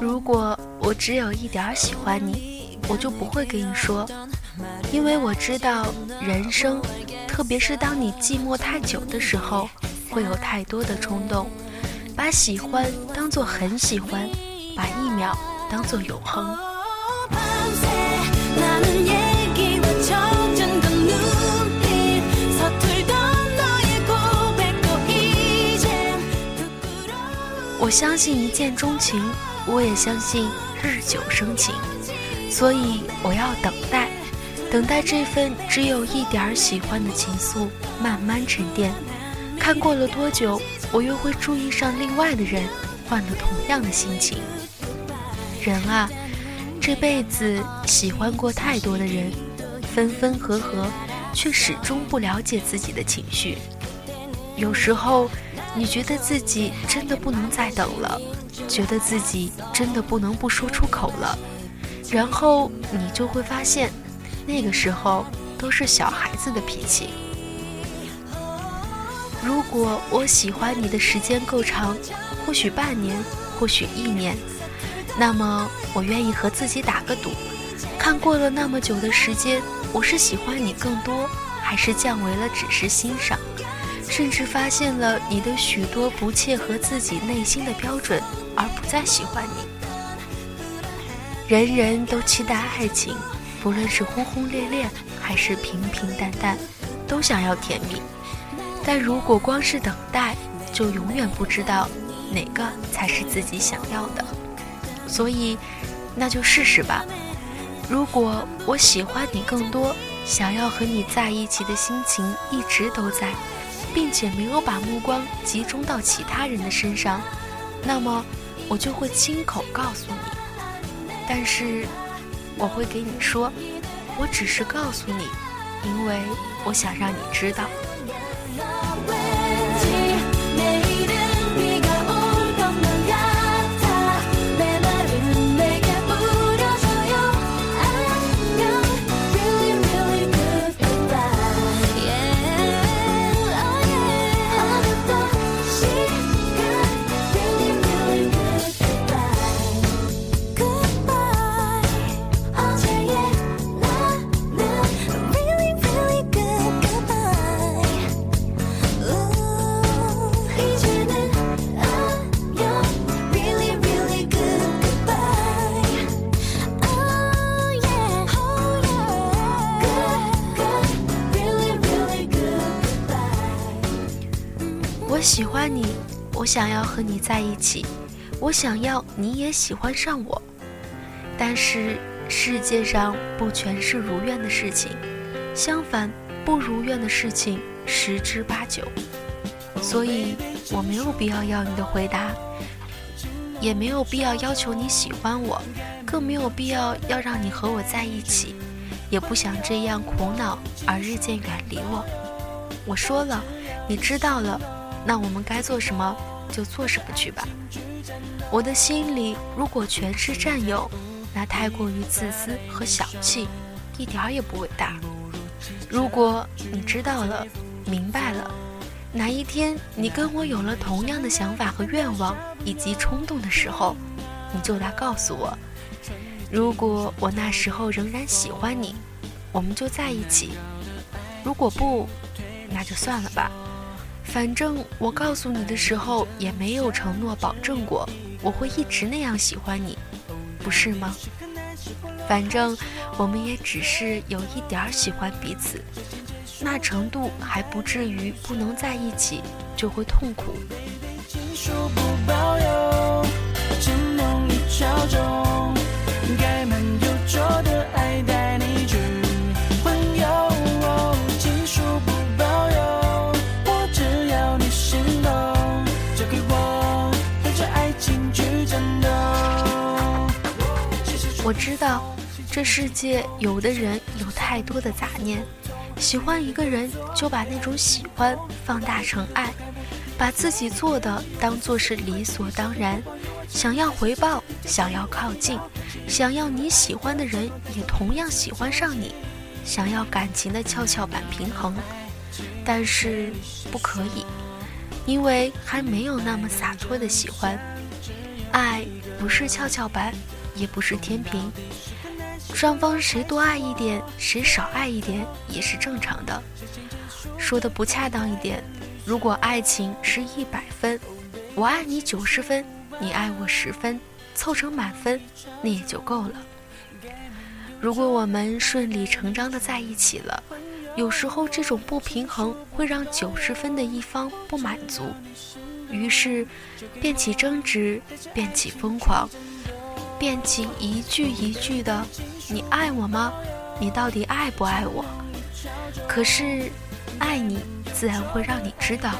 如果我只有一点喜欢你，我就不会跟你说，因为我知道人生，特别是当你寂寞太久的时候，会有太多的冲动，把喜欢当做很喜欢，把一秒当做永恒。我相信一见钟情，我也相信日久生情，所以我要等待，等待这份只有一点喜欢的情愫慢慢沉淀。看过了多久，我又会注意上另外的人，换了同样的心情。人啊，这辈子喜欢过太多的人，分分合合，却始终不了解自己的情绪。有时候。你觉得自己真的不能再等了，觉得自己真的不能不说出口了，然后你就会发现，那个时候都是小孩子的脾气。如果我喜欢你的时间够长，或许半年，或许一年，那么我愿意和自己打个赌，看过了那么久的时间，我是喜欢你更多，还是降为了只是欣赏？甚至发现了你的许多不切合自己内心的标准，而不再喜欢你。人人都期待爱情，不论是轰轰烈烈还是平平淡淡，都想要甜蜜。但如果光是等待，就永远不知道哪个才是自己想要的。所以，那就试试吧。如果我喜欢你更多，想要和你在一起的心情一直都在。并且没有把目光集中到其他人的身上，那么我就会亲口告诉你。但是我会给你说，我只是告诉你，因为我想让你知道。我喜欢你，我想要和你在一起，我想要你也喜欢上我。但是世界上不全是如愿的事情，相反，不如愿的事情十之八九。所以我没有必要要你的回答，也没有必要要求你喜欢我，更没有必要要让你和我在一起，也不想这样苦恼而日渐远离我。我说了，你知道了。那我们该做什么就做什么去吧。我的心里如果全是占有，那太过于自私和小气，一点也不伟大。如果你知道了、明白了，哪一天你跟我有了同样的想法和愿望以及冲动的时候，你就来告诉我。如果我那时候仍然喜欢你，我们就在一起；如果不，那就算了吧。反正我告诉你的时候也没有承诺保证过我会一直那样喜欢你，不是吗？反正我们也只是有一点喜欢彼此，那程度还不至于不能在一起就会痛苦。我知道，这世界有的人有太多的杂念，喜欢一个人就把那种喜欢放大成爱，把自己做的当做是理所当然，想要回报，想要靠近，想要你喜欢的人也同样喜欢上你，想要感情的跷跷板平衡，但是不可以，因为还没有那么洒脱的喜欢。爱不是跷跷板，也不是天平，双方谁多爱一点，谁少爱一点也是正常的。说的不恰当一点，如果爱情是一百分，我爱你九十分，你爱我十分，凑成满分，那也就够了。如果我们顺理成章的在一起了，有时候这种不平衡会让九十分的一方不满足，于是便起争执，便起疯狂，便起一句一句的“你爱我吗？你到底爱不爱我？”可是。爱你，自然会让你知道；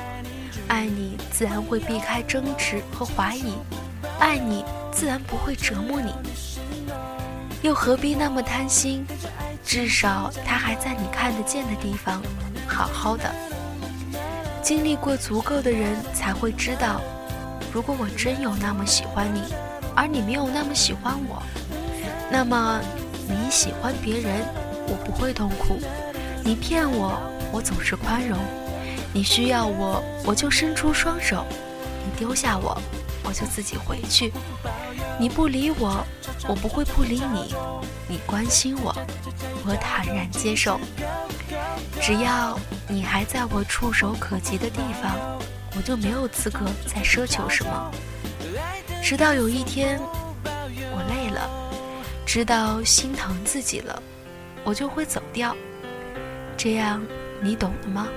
爱你，自然会避开争执和怀疑；爱你，自然不会折磨你。又何必那么贪心？至少他还在你看得见的地方，好好的。经历过足够的人才会知道，如果我真有那么喜欢你，而你没有那么喜欢我，那么你喜欢别人，我不会痛苦；你骗我。我总是宽容，你需要我，我就伸出双手；你丢下我，我就自己回去。你不理我，我不会不理你；你关心我，我坦然接受。只要你还在我触手可及的地方，我就没有资格再奢求什么。直到有一天，我累了，知道心疼自己了，我就会走掉。这样。你懂了吗？